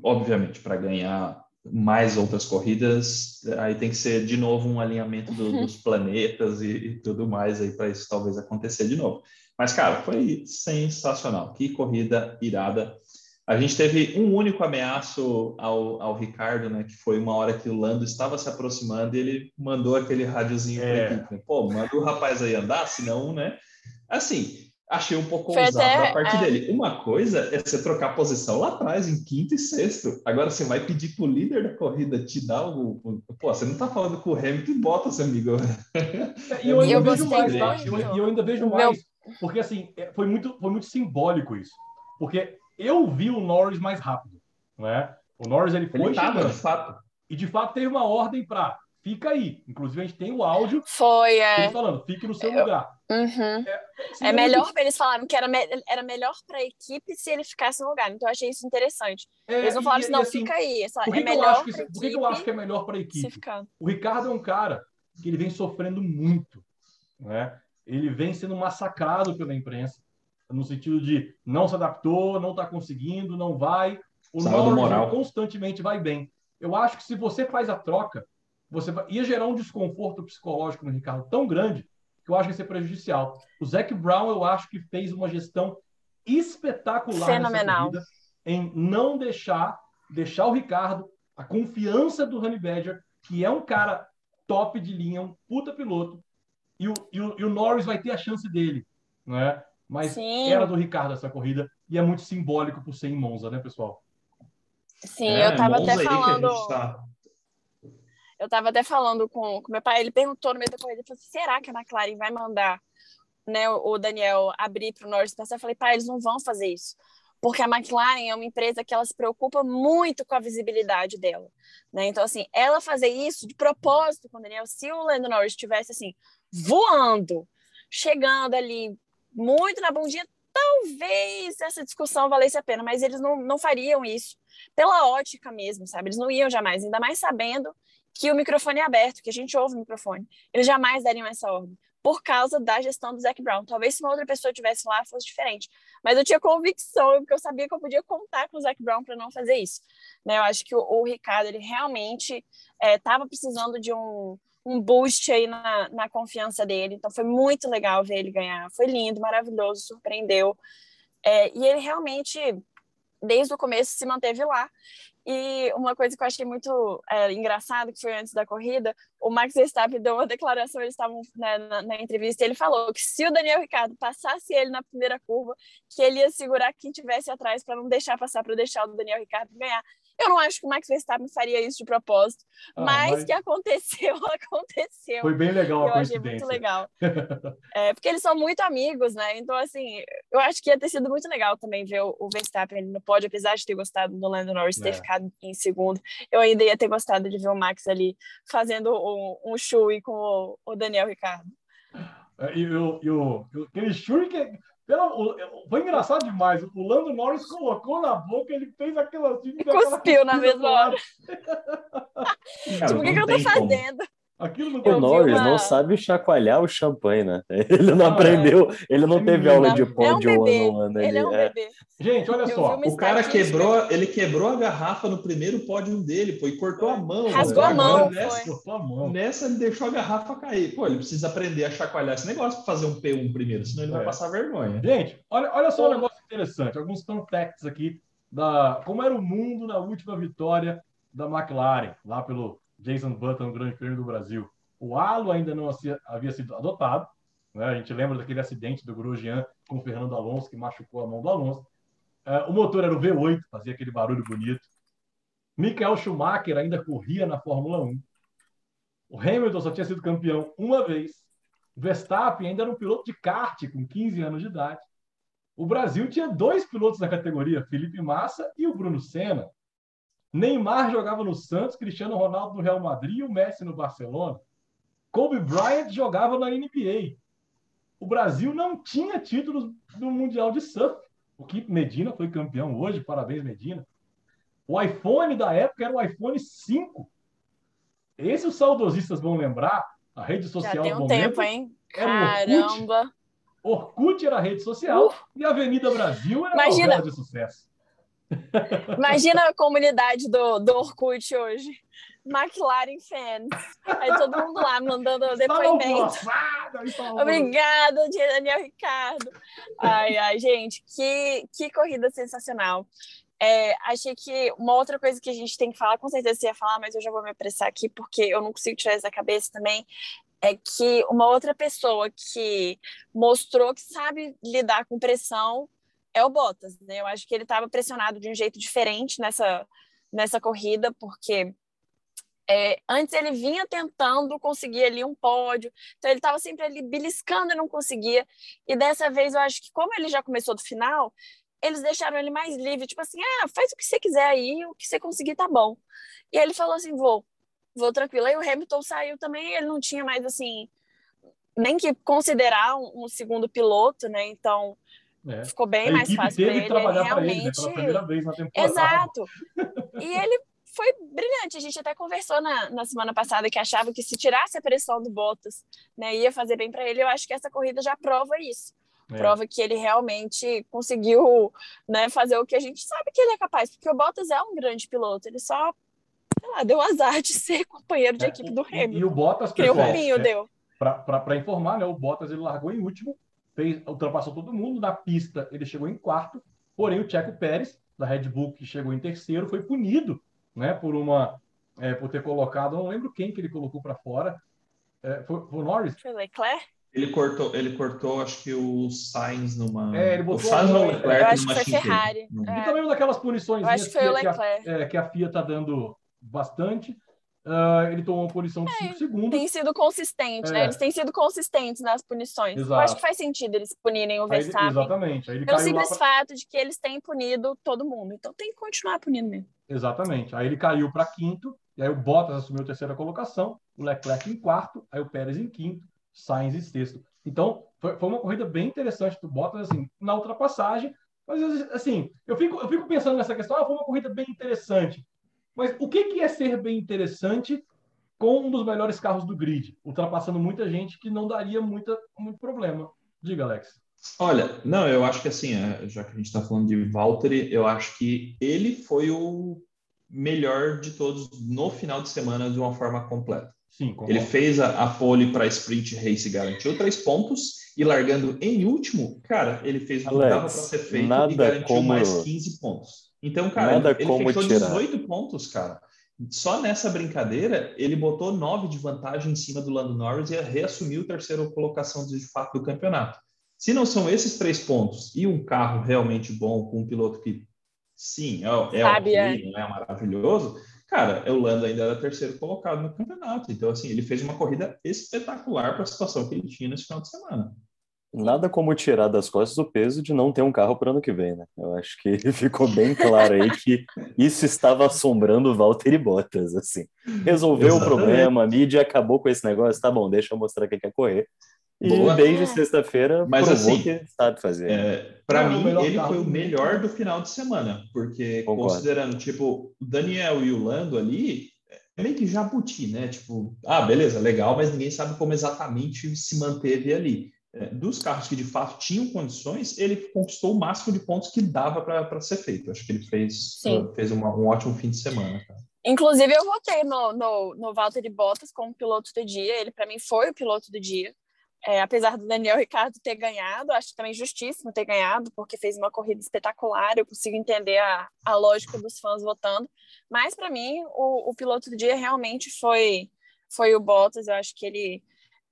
Obviamente, para ganhar mais outras corridas, aí tem que ser de novo um alinhamento do, dos planetas e, e, tudo mais aí para isso talvez acontecer de novo. Mas, cara, foi sensacional. Que corrida irada. A gente teve um único ameaço ao, ao Ricardo, né? Que foi uma hora que o Lando estava se aproximando e ele mandou aquele rádiozinho é. para a equipe. Né? Pô, manda o rapaz aí andar, senão, né? Assim, achei um pouco Foi ousado até, da parte é... dele. Uma coisa é você trocar posição lá atrás, em quinto e sexto. Agora você vai pedir pro líder da corrida te dar o. Pô, você não tá falando com o Hamilton e Bottas, amigo. E eu ainda eu vejo mais, tá? Eu, eu, ainda vejo mais. Porque assim, é, foi muito, foi muito simbólico isso. Porque eu vi o Norris mais rápido, né? O Norris ele foi ele tava. De fato. E de fato teve uma ordem para fica aí. Inclusive, a gente tem o áudio. Foi, é. falando, fique no seu lugar. Uhum. É, é melhor, muito... eles falaram que era, me... era melhor para a equipe se ele ficasse no lugar. Então, eu achei isso interessante. É, eles não falaram assim, não, assim, fica aí. Só, por que, é que, eu acho que, por que, que eu acho que é melhor para a equipe? O Ricardo é um cara que ele vem sofrendo muito. Né? Ele vem sendo massacrado pela imprensa, no sentido de não se adaptou, não está conseguindo, não vai. O Norris constantemente vai bem. Eu acho que se você faz a troca, você ia gerar um desconforto psicológico no Ricardo tão grande que eu acho que ia ser prejudicial. O Zac Brown, eu acho que fez uma gestão espetacular Fenomenal. corrida em não deixar deixar o Ricardo a confiança do Honey Badger, que é um cara top de linha, um puta piloto, e o, e o, e o Norris vai ter a chance dele, né? Mas Sim. era do Ricardo essa corrida e é muito simbólico por ser em Monza, né, pessoal? Sim, é, eu estava até falando. Tá eu estava até falando com, com meu pai, ele perguntou no meio da corrida, falou, assim, será que a McLaren vai mandar né, o Daniel abrir para o Norris passar? Eu falei, pai, eles não vão fazer isso. Porque a McLaren é uma empresa que ela se preocupa muito com a visibilidade dela. Né? Então, assim, ela fazer isso de propósito com o Daniel, se o Lando Norris estivesse assim, voando, chegando ali muito na bundinha, talvez essa discussão valesse a pena, mas eles não, não fariam isso pela ótica mesmo, sabe? Eles não iam jamais, ainda mais sabendo que o microfone é aberto, que a gente ouve o microfone. Eles jamais dariam essa ordem, por causa da gestão do Zac Brown. Talvez se uma outra pessoa tivesse lá fosse diferente. Mas eu tinha convicção, porque eu sabia que eu podia contar com o Zac Brown para não fazer isso. Né? Eu acho que o, o Ricardo, ele realmente estava é, precisando de um, um boost aí na, na confiança dele. Então foi muito legal ver ele ganhar. Foi lindo, maravilhoso, surpreendeu. É, e ele realmente, desde o começo, se manteve lá. E uma coisa que eu achei muito é, engraçado, que foi antes da corrida, o Max Verstappen deu uma declaração, eles estavam né, na, na, entrevista, ele falou que se o Daniel Ricciardo passasse ele na primeira curva, que ele ia segurar quem tivesse atrás para não deixar passar, para deixar o Daniel Ricciardo ganhar. Eu não acho que o Max Verstappen faria isso de propósito, ah, mas, mas que aconteceu, aconteceu. Foi bem legal a eu achei muito legal. é, porque eles são muito amigos, né? Então, assim, eu acho que ia ter sido muito legal também ver o, Verstappen no pódio, apesar de ter gostado do Lando Norris ter é. ficado em segundo. Eu ainda ia ter gostado de ver o Max ali fazendo um, um chui com o, o Daniel Ricardo. É, e, o, e, o, aquele pelo, foi engraçado demais. O Lando Norris colocou na boca, ele fez aquela assim. Cuspiu na mesma hora. tipo, o que, que eu tô fazendo? Aquilo não o Norris uma... não sabe chacoalhar o champanhe, né? Ele não ah, aprendeu, é. ele não teve aula de pódio é um bebê. ano ano. Ele é um é. bebê. Gente, olha só, o cara quebrou, ele quebrou a garrafa no primeiro pódio dele, pô, e cortou a mão. Rasgou a mão. Nessa, a mão. nessa ele deixou a garrafa cair. Pô, ele precisa aprender a chacoalhar esse negócio para fazer um P1 primeiro, senão ele é. vai passar vergonha. Gente, olha, olha só um negócio interessante, alguns fun facts aqui da como era o mundo na última vitória da McLaren, lá pelo Jason Button no Grande Prêmio do Brasil. O halo ainda não havia sido adotado. Né? A gente lembra daquele acidente do Grosjean com o Fernando Alonso, que machucou a mão do Alonso. É, o motor era o V8, fazia aquele barulho bonito. Michael Schumacher ainda corria na Fórmula 1. O Hamilton só tinha sido campeão uma vez. O Verstappen ainda era um piloto de kart com 15 anos de idade. O Brasil tinha dois pilotos na categoria, Felipe Massa e o Bruno Senna. Neymar jogava no Santos, Cristiano Ronaldo no Real Madrid e o Messi no Barcelona. Kobe Bryant jogava na NBA. O Brasil não tinha títulos do Mundial de Surf. O que Medina foi campeão hoje, parabéns, Medina. O iPhone da época era o iPhone 5. Esse os saudosistas vão lembrar, a rede social Já tem um tempo, hein? Caramba! Orkut. Orkut era a rede social uh. e a Avenida Brasil era Imagina. a de sucesso. Imagina a comunidade do, do Orkut hoje. McLaren fans. Aí todo mundo lá mandando depoimento. Obrigada, Daniel Ricardo. Ai, ai, gente, que, que corrida sensacional. É, achei que uma outra coisa que a gente tem que falar, com certeza você ia falar, mas eu já vou me apressar aqui porque eu não consigo tirar isso da cabeça também, é que uma outra pessoa que mostrou que sabe lidar com pressão é o Bottas, né? Eu acho que ele estava pressionado de um jeito diferente nessa, nessa corrida, porque é, antes ele vinha tentando conseguir ali um pódio, então ele estava sempre ali beliscando e não conseguia. E dessa vez eu acho que, como ele já começou do final, eles deixaram ele mais livre, tipo assim, ah, faz o que você quiser aí, o que você conseguir tá bom. E ele falou assim, vou, vou tranquilo. Aí o Hamilton saiu também, ele não tinha mais assim nem que considerar um, um segundo piloto, né? Então é. ficou bem a mais fácil para ele. Trabalhar realmente... ele, né? Pela primeira vez na temporada. Exato. E ele foi brilhante. A gente até conversou na, na semana passada que achava que se tirasse a pressão do Bottas, né, ia fazer bem para ele. Eu acho que essa corrida já prova isso. É. Prova que ele realmente conseguiu né, fazer o que a gente sabe que ele é capaz, porque o Bottas é um grande piloto, ele só lá, deu azar de ser companheiro de é, equipe do Hamilton. E, e o Bottas, que o Rubinho é, deu. Para informar, né, o Bottas ele largou em último, fez, ultrapassou todo mundo na pista, ele chegou em quarto, porém o Checo Pérez, da Red Bull, que chegou em terceiro, foi punido né, por uma é, por ter colocado, não lembro quem que ele colocou para fora. É, foi, foi o Norris? Foi o Leclerc? Ele cortou, ele cortou, acho que o Sainz numa. É, ele botou. O Sainz no Leclerc, eu acho que foi Ferrari. É. E também daquelas punições acho que, foi o Leclerc. Que, a, é, que a FIA tá dando bastante. Uh, ele tomou uma punição de 5 é, segundos. Tem sido consistente, né? é. né? Eles têm sido consistentes nas punições. Exato. Eu acho que faz sentido eles punirem o Verstappen. Ele, exatamente. Aí pelo simples pra... fato de que eles têm punido todo mundo. Então tem que continuar punindo mesmo. Exatamente. Aí ele caiu para quinto, e aí o Bottas assumiu a terceira colocação, o Leclerc em quarto, aí o Pérez em quinto, Sainz em sexto. Então, foi, foi uma corrida bem interessante do Bottas, assim, na ultrapassagem. Mas, assim, eu fico, eu fico pensando nessa questão, ah, foi uma corrida bem interessante. Mas o que, que é ser bem interessante com um dos melhores carros do grid, ultrapassando muita gente que não daria muita, muito problema? Diga, Alex. Olha, não, eu acho que assim, é, já que a gente está falando de Valtteri, eu acho que ele foi o melhor de todos no final de semana de uma forma completa. Sim, ele fez a, a pole para sprint race, garantiu três pontos e largando em último, cara, ele fez o que dava para ser feito e garantiu como... mais 15 pontos. Então, cara, nada ele, ele fechou tirar. 18 pontos, cara. Só nessa brincadeira, ele botou 9 de vantagem em cima do Lando Norris e reassumiu a terceira colocação de fato do campeonato. Se não são esses três pontos e um carro realmente bom, com um piloto que sim, é, é Sabe, ok, não é maravilhoso. Cara, o Lando ainda era terceiro colocado no campeonato. Então, assim, ele fez uma corrida espetacular para a situação que ele tinha nesse final de semana. Nada como tirar das costas o peso de não ter um carro para o ano que vem, né? Eu acho que ficou bem claro aí que isso estava assombrando o Valtteri Bottas, assim. Resolveu Exatamente. o problema, a mídia acabou com esse negócio, tá bom, deixa eu mostrar quem quer correr. E Boa. desde sexta-feira Mas assim, que sabe fazer. É, para mim, ele foi o melhor do final de semana, porque Concordo. considerando, tipo, o Daniel e o Lando ali, é meio que jabuti, né? Tipo, ah, beleza, legal, mas ninguém sabe como exatamente se manteve ali. É, dos carros que de fato tinham condições, ele conquistou o máximo de pontos que dava para ser feito. Acho que ele fez, fez uma, um ótimo fim de semana. Cara. Inclusive, eu votei no, no, no Valtteri Bottas como piloto do dia. Ele, para mim, foi o piloto do dia. É, apesar do Daniel Ricardo ter ganhado, acho também justíssimo ter ganhado, porque fez uma corrida espetacular. Eu consigo entender a, a lógica dos fãs votando. Mas, para mim, o, o, piloto do dia realmente foi, foi o Bottas. Eu acho que ele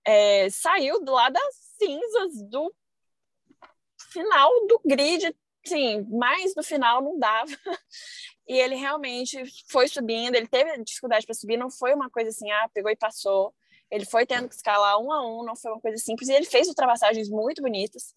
é, saiu lá das cinzas do final do grid. Sim, mais no final não dava. E ele realmente foi subindo. Ele teve dificuldade para subir, não foi uma coisa assim, ah, pegou e passou ele foi tendo que escalar um a um, não foi uma coisa simples, e ele fez ultrapassagens muito bonitas.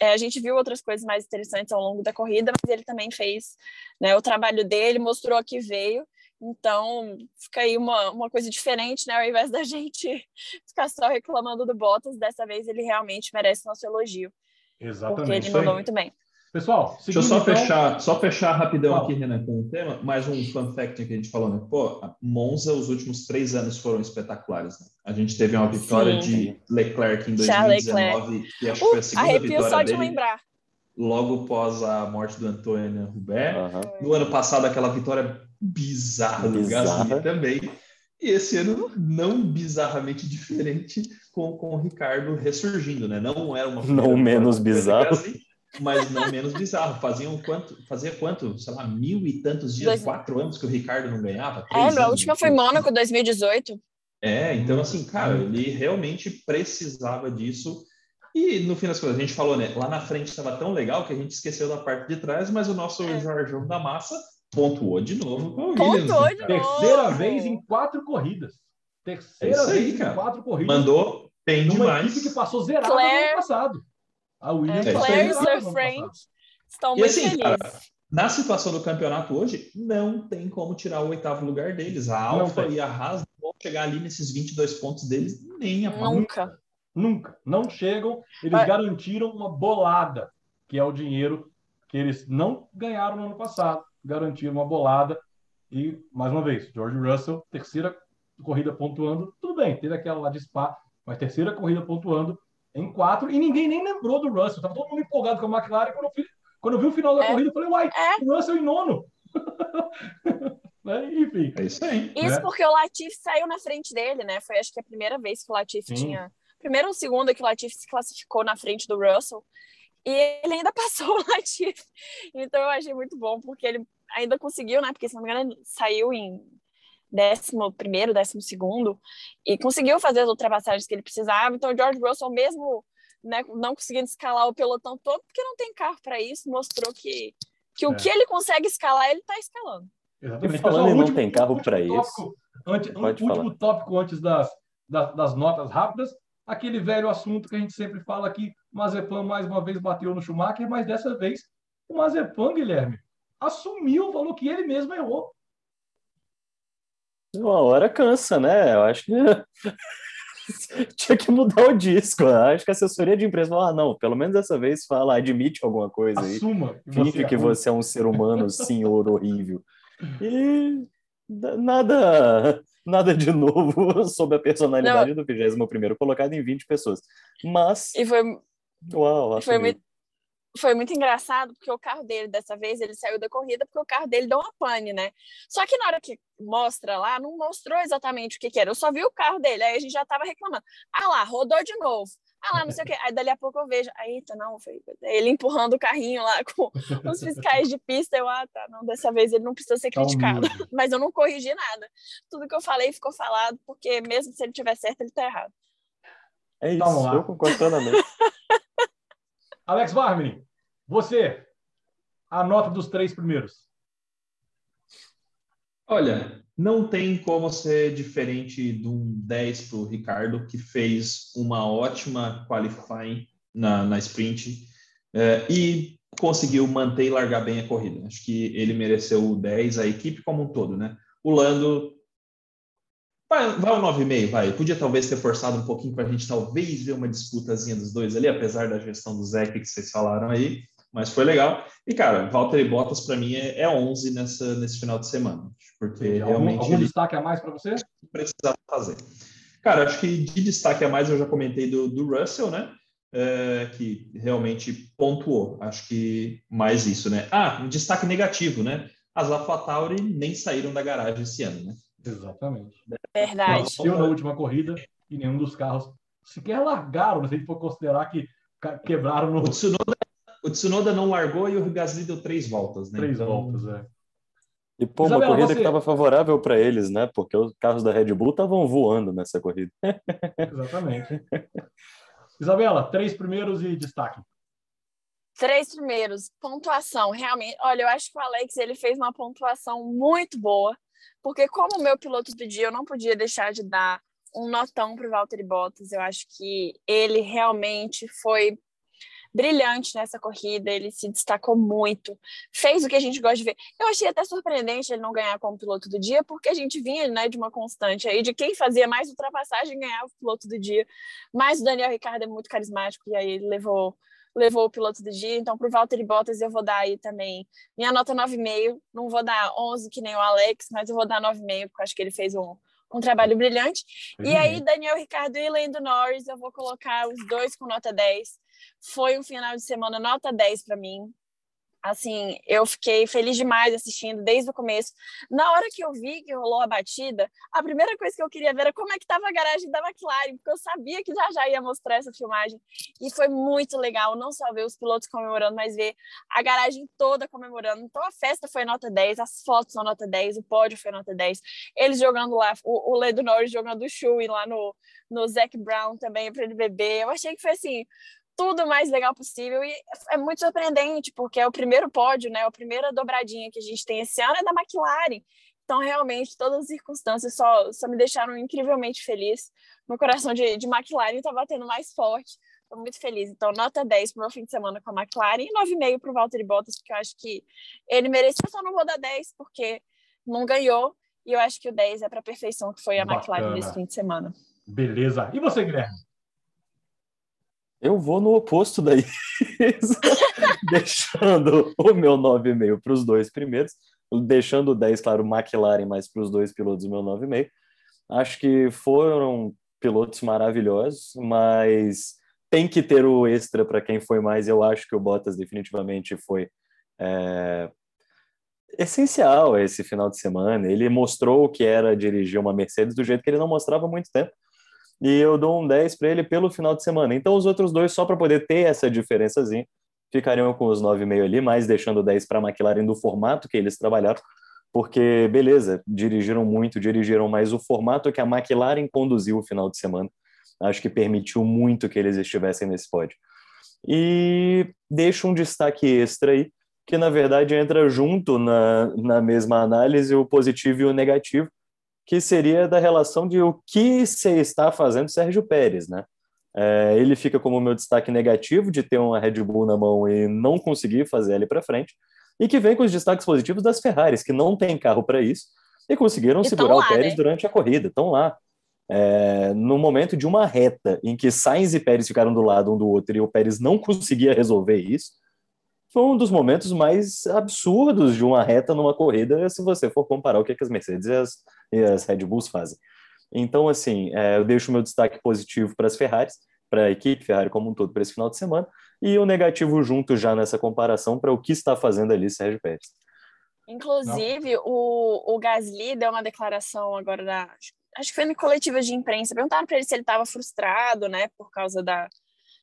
É, a gente viu outras coisas mais interessantes ao longo da corrida, mas ele também fez né, o trabalho dele, mostrou que veio. Então, fica aí uma, uma coisa diferente, né? Ao invés da gente ficar só reclamando do Bottas, dessa vez ele realmente merece nosso elogio. Exatamente. Porque ele mandou muito bem. Pessoal, deixa eu só então... fechar, só fechar rapidão aqui, Renan, com o tema. Mais um fun fact que a gente falou, né? Pô, Monza, os últimos três anos foram espetaculares. Né? A gente teve uma vitória Sim. de Leclerc em 2019, e acho que foi a uh, segunda vitória só de dele. lembrar. Logo após a morte do Antônio Rubé. Uhum. No ano passado, aquela vitória bizarra do Gasly também. E esse ano, não bizarramente diferente, com, com o Ricardo ressurgindo, né? Não era uma. Não menos bizarro. Gasly, mas não menos bizarro. Faziam quanto, fazia quanto, sei lá, mil e tantos dias, Dois... quatro anos que o Ricardo não ganhava? É, a última foi Mônaco 2018. É, então assim, cara, ele realmente precisava disso. E no fim das contas, a gente falou, né? Lá na frente estava tão legal que a gente esqueceu da parte de trás, mas o nosso é. Jorjão da Massa pontuou de novo com o Williams. Pontuou de Terceira novo. vez em quatro corridas. Terceira é aí, vez cara. em quatro corridas. Mandou bem Numa demais. equipe que passou zerada Claire... no ano passado. A Williams é, Claire e Sir Frank estão e muito assim, felizes. Cara, na situação do campeonato hoje, não tem como tirar o oitavo lugar deles. A Alfa e a Haas vão chegar ali nesses 22 pontos deles nem a pau. Nunca. Nunca. Não chegam. Eles Mas... garantiram uma bolada, que é o dinheiro que eles não ganharam no ano passado. Garantiram uma bolada. E, mais uma vez, George Russell, terceira corrida pontuando. Tudo bem, teve aquela lá de Spa, mas terceira corrida pontuando em quatro, e ninguém nem lembrou do Russell. Tava todo mundo empolgado com a McLaren. Quando eu vi, quando eu vi o final da é. corrida, eu falei, uai, é. o Russell em nono. né? Enfim. É isso aí. Isso né? porque o Latifi saiu na frente dele, né? Foi acho que a primeira vez que o Latifi Sim. tinha. Primeiro ou segundo que o Latifi se classificou na frente do Russell. E ele ainda passou o Latifi. Então eu achei muito bom, porque ele ainda conseguiu, né? Porque, se não me engano, saiu em décimo primeiro, décimo segundo, e conseguiu fazer as ultrapassagens que ele precisava. Então, o George Russell, mesmo né, não conseguindo escalar o pelotão todo, porque não tem carro para isso, mostrou que, que o é. que ele consegue escalar, ele está escalando. Exatamente. Falando Pessoal, não último, tem carro para isso. Antes, Pode último falar. tópico antes das, das, das, notas rápidas, aquele velho assunto que a gente sempre fala aqui, Mazepan mais uma vez bateu no Schumacher, mas dessa vez o Mazepan, Guilherme, assumiu, falou que ele mesmo errou. Uma hora cansa, né? Eu acho que tinha que mudar o disco. Acho que a assessoria de empresa falou: ah, não, pelo menos dessa vez fala, admite alguma coisa aí. Assuma. Finge que você é um ser humano, senhor horrível. E nada nada de novo sobre a personalidade não. do 21 colocado em 20 pessoas. Mas. E foi. Uau, foi muito, foi muito engraçado, porque o carro dele, dessa vez, ele saiu da corrida porque o carro dele deu uma pane, né? Só que na hora que mostra lá, não mostrou exatamente o que, que era. Eu só vi o carro dele, aí a gente já tava reclamando. Ah lá, rodou de novo. Ah lá, não sei o quê. Aí dali a pouco eu vejo, aí tá, não, foi ele empurrando o carrinho lá com os fiscais de pista. Eu, ah, tá, não, dessa vez ele não precisa ser tá criticado. Mas eu não corrigi nada. Tudo que eu falei ficou falado, porque mesmo se ele tiver certo, ele tá errado. É isso, eu concordo plenamente. Alex Barmini, você, a nota dos três primeiros. Olha, não tem como ser diferente de um 10 para o Ricardo, que fez uma ótima qualifying na, na sprint é, e conseguiu manter e largar bem a corrida. Acho que ele mereceu o 10, a equipe como um todo, né? O Lando vai, vai o 9,5, vai. Podia talvez ter forçado um pouquinho para a gente talvez ver uma disputazinha dos dois ali, apesar da gestão do Zé que vocês falaram aí, mas foi legal. E, cara, Valtteri Bottas para mim é, é 11 nessa, nesse final de semana, porque Algum, realmente... algum ele destaque a mais para você? precisava fazer. Cara, acho que de destaque a mais eu já comentei do, do Russell, né? É, que realmente pontuou. Acho que mais isso, né? Ah, um destaque negativo, né? As AlphaTauri nem saíram da garagem esse ano, né? Exatamente. Verdade. Nasceu na última corrida e nenhum dos carros sequer largaram, se a gente for considerar que quebraram no O Tsunoda, o Tsunoda não largou e o Gasly deu três voltas, né? três Então, voltas. É. E pô, uma Isabela, corrida você- que estava favorável para eles, né? Porque os carros da Red Bull estavam voando nessa corrida. Exatamente. Isabela, três primeiros e destaque. Três primeiros, pontuação, realmente. Olha, eu acho que o Alex ele fez uma pontuação muito boa, porque como meu piloto do dia, eu não podia deixar de dar um notão para o Valtteri Bottas. Eu acho que ele realmente foi brilhante nessa corrida, ele se destacou muito, fez o que a gente gosta de ver. Eu achei até surpreendente ele não ganhar como piloto do dia, porque a gente vinha né, de uma constante aí de quem fazia mais ultrapassagem ganhava o piloto do dia. Mas o Daniel Ricciardo é muito carismático e aí ele levou levou o piloto do dia, então para o Valtteri Bottas eu vou dar aí também minha nota 9,5, não vou dar 11 que nem o Alex, mas eu vou dar 9,5 porque acho que ele fez um, um trabalho brilhante. E aí, Daniel Ricardo e Lando Norris, eu vou colocar os dois com nota 10. Foi um final de semana nota 10 para mim. Assim, eu fiquei feliz demais assistindo desde o começo. Na hora que eu vi que rolou a batida, a primeira coisa que eu queria ver era como é que estava a garagem da McLaren, porque eu sabia que já já ia mostrar essa filmagem. E foi muito legal, não só ver os pilotos comemorando, mas ver a garagem toda comemorando. Então a festa foi nota 10, as fotos são nota 10, o pódio foi nota 10. Eles jogando lá, o, o Lando Norris jogando o Shui lá no, no Zac Brown também para ele beber. Eu achei que foi assim, tudo mais legal possível e é muito surpreendente porque é o primeiro pódio, né? A primeira dobradinha que a gente tem esse ano é da McLaren. Então, realmente, todas as circunstâncias só, só me deixaram incrivelmente feliz. Meu coração de, de McLaren está batendo mais forte. Estou muito feliz. Então, nota 10 para o meu fim de semana com a McLaren e 9,5 para o Valtteri Bottas, porque eu acho que ele merecia. Eu só não vou dar 10 porque não ganhou. E eu acho que o 10 é para a perfeição que foi a Bacana. McLaren nesse fim de semana. Beleza. E você, Guilherme? Eu vou no oposto daí, deixando o meu 9,5 para os dois primeiros, deixando o 10, claro, McLaren, mas para os dois pilotos o meu 9,5. Acho que foram pilotos maravilhosos, mas tem que ter o extra para quem foi mais. Eu acho que o Bottas definitivamente foi é, essencial esse final de semana. Ele mostrou o que era dirigir uma Mercedes do jeito que ele não mostrava há muito tempo e eu dou um 10 para ele pelo final de semana. Então, os outros dois, só para poder ter essa diferençazinha, ficariam com os 9,5 ali, mas deixando 10 para a McLaren do formato que eles trabalharam, porque, beleza, dirigiram muito, dirigiram, mas o formato que a McLaren conduziu o final de semana, acho que permitiu muito que eles estivessem nesse pódio. E deixo um destaque extra aí, que na verdade entra junto na, na mesma análise o positivo e o negativo, que seria da relação de o que se está fazendo Sérgio Pérez, né? É, ele fica como meu destaque negativo de ter uma Red Bull na mão e não conseguir fazer ele para frente, e que vem com os destaques positivos das Ferraris, que não tem carro para isso e conseguiram E segurar tão o lá, Pérez né? durante a corrida, estão lá. É, no momento de uma reta em que Sainz e Pérez ficaram do lado um do outro e o Pérez não conseguia resolver isso, foi um dos momentos mais absurdos de uma reta numa corrida, se você for comparar o que, que as Mercedes e as, e as Red Bulls fazem. Então, assim, é, eu deixo o meu destaque positivo para as Ferraris, para a equipe Ferrari como um todo para esse final de semana, e o negativo junto já nessa comparação para o que está fazendo ali Sérgio Pérez. Inclusive, o, o Gasly deu uma declaração agora da. Acho que foi na coletiva de imprensa. Perguntaram para ele se ele estava frustrado, né, por causa da,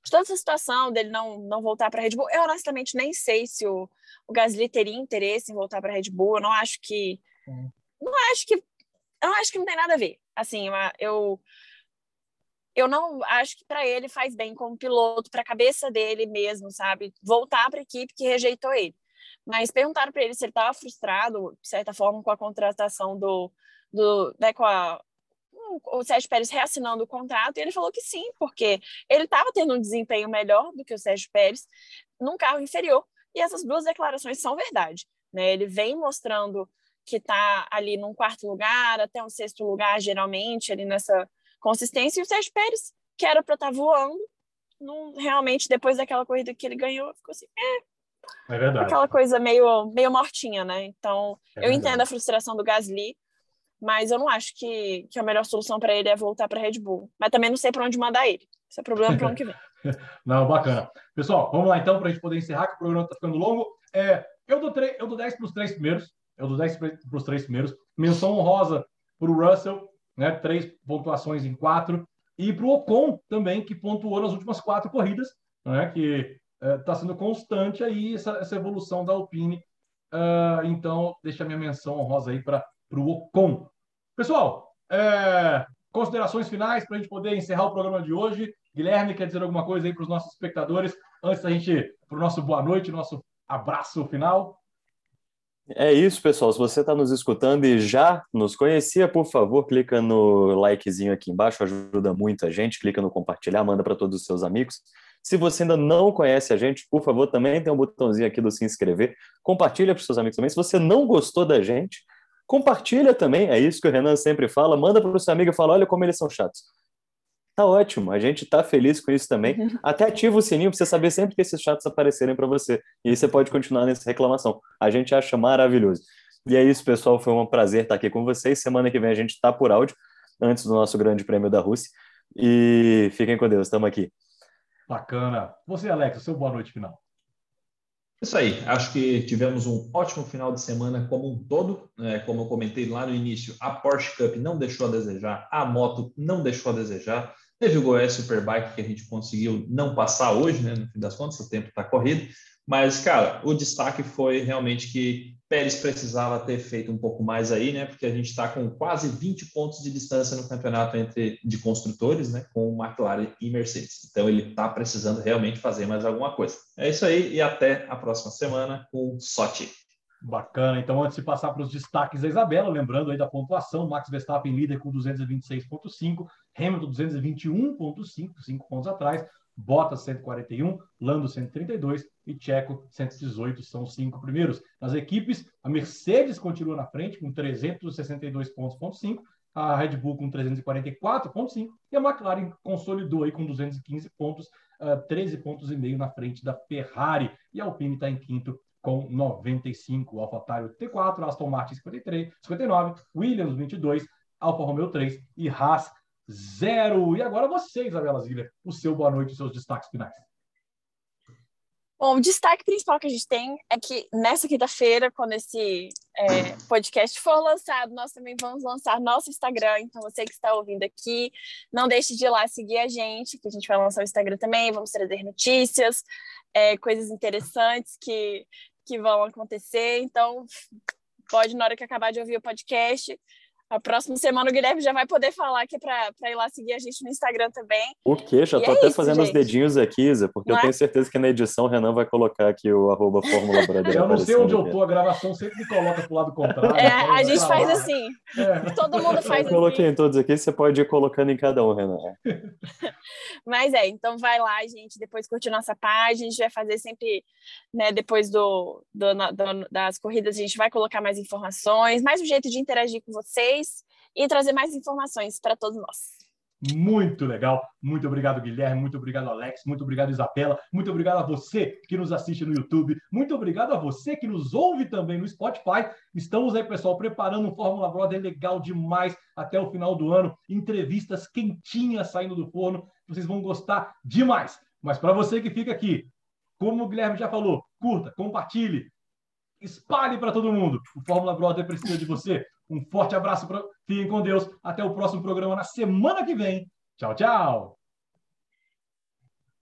de toda essa situação dele não, não voltar para a Red Bull. Eu, honestamente, nem sei se o, o Gasly teria interesse em voltar para a Red Bull. Eu não acho que. Hum. Não acho que. Eu acho que não tem nada a ver. Assim, eu. Eu não acho que para ele faz bem como piloto, para a cabeça dele mesmo, sabe? Voltar para a equipe que rejeitou ele. Mas perguntaram para ele se ele estava frustrado, de certa forma, com a contratação do, do né, com a, o Sérgio Pérez reassinando o contrato, e ele falou que sim, porque ele estava tendo um desempenho melhor do que o Sérgio Pérez num carro inferior, e essas duas declarações são verdade. Né? Ele vem mostrando que está ali num quarto lugar, até um sexto lugar, geralmente, ali nessa consistência, e o Sérgio Pérez, que era para estar tá voando, não, realmente, depois daquela corrida que ele ganhou, ficou assim, é, é verdade. aquela coisa meio, meio mortinha, né? Então, é eu entendo a frustração do Gasly, mas eu não acho que, que a melhor solução para ele é voltar para a Red Bull. Mas também não sei para onde mandar ele. Isso é problema para o ano que vem. não, bacana. Pessoal, vamos lá então para a gente poder encerrar, que o programa está ficando longo. É, eu, dou eu dou 10 para os três primeiros. Eu dou 10 para os três primeiros. Menção honrosa para o Russell, né? Três pontuações em quatro. E para o Ocon também, que pontuou nas últimas quatro corridas, né? que está é, sendo constante aí essa, essa evolução da Alpine. Uh, então, deixa a minha menção honrosa aí para o Ocon. Pessoal, é, considerações finais para a gente poder encerrar o programa de hoje. Guilherme, quer dizer alguma coisa aí para os nossos espectadores antes da gente para o nosso boa noite, nosso abraço final? É isso, pessoal. Se você está nos escutando e já nos conhecia, por favor, clica no likezinho aqui embaixo, ajuda muito a gente. Clica no compartilhar, manda para todos os seus amigos. Se você ainda não conhece a gente, por favor, também tem um botãozinho aqui do se inscrever. Compartilha para seus amigos também. Se você não gostou da gente, compartilha também. É isso que o Renan sempre fala. Manda para o seu amigo e fala: olha como eles são chatos. Tá ótimo, a gente tá feliz com isso também. Até ativa o sininho para você saber sempre que esses chatos aparecerem para você. E aí você pode continuar nessa reclamação. A gente acha maravilhoso. E é isso, pessoal. Foi um prazer estar aqui com vocês. Semana que vem a gente tá por áudio, antes do nosso Grande Prêmio da Rússia. E fiquem com Deus, estamos aqui. Bacana. Você, Alex, seu boa noite final. Isso aí, acho que tivemos um ótimo final de semana como um todo. É, como eu comentei lá no início, a Porsche Cup não deixou a desejar, a moto não deixou a desejar. Teve o Goiás Superbike que a gente conseguiu não passar hoje, né? No fim das contas, o tempo está corrido. Mas, cara, o destaque foi realmente que Pérez precisava ter feito um pouco mais aí, né? Porque a gente está com quase 20 pontos de distância no campeonato entre de construtores, né? Com McLaren e Mercedes. Então ele está precisando realmente fazer mais alguma coisa. É isso aí e até a próxima semana com Sochi. Bacana. Então, antes de passar para os destaques da Isabela, lembrando aí da pontuação, Max Verstappen líder com 226,5, Hamilton 221,5, 5 pontos atrás, Bottas 141, Lando 132 e Checo 118 são os cinco primeiros. Nas equipes, a Mercedes continua na frente com 362 pontos, ponto 5, a Red Bull com 344,5 e a McLaren consolidou aí com 215 pontos, uh, 13 pontos e meio na frente da Ferrari. E a Alpine está em quinto com 95, AlphaTauri T4, Aston Martin 53, 59, Williams 22, Alfa Romeo 3 e Haas 0. E agora você, Isabela Zilha, o seu boa noite e seus destaques finais. Bom, o destaque principal que a gente tem é que nessa quinta-feira, quando esse é, podcast for lançado, nós também vamos lançar nosso Instagram. Então, você que está ouvindo aqui, não deixe de ir lá seguir a gente, que a gente vai lançar o Instagram também. Vamos trazer notícias, é, coisas interessantes que, que vão acontecer. Então, pode, na hora que acabar de ouvir o podcast, a próxima semana o Guilherme já vai poder falar aqui para ir lá seguir a gente no Instagram também. O quê? Já e tô é até isso, fazendo gente. os dedinhos aqui, Isa, porque não eu é? tenho certeza que na edição o Renan vai colocar aqui o arroba Fórmula Brasileira. Eu não sei onde eu tô, a gravação sempre me coloca pro lado contrário. É, a gente faz assim. É. Todo mundo faz eu assim. coloquei em todos aqui, você pode ir colocando em cada um, Renan. Mas é, então vai lá, gente, depois curte nossa página, a gente vai fazer sempre, né, depois do, do, do das corridas, a gente vai colocar mais informações, mais um jeito de interagir com vocês vocês e trazer mais informações para todos nós. Muito legal. Muito obrigado, Guilherme. Muito obrigado, Alex. Muito obrigado, Isabela. Muito obrigado a você que nos assiste no YouTube. Muito obrigado a você que nos ouve também no Spotify. Estamos aí, pessoal, preparando um Fórmula Brother legal demais até o final do ano. Entrevistas quentinhas saindo do forno. Vocês vão gostar demais. Mas para você que fica aqui, como o Guilherme já falou, curta, compartilhe, espalhe para todo mundo. O Fórmula Brother precisa de você. Um forte abraço, fiquem com Deus. Até o próximo programa na semana que vem. Tchau, tchau.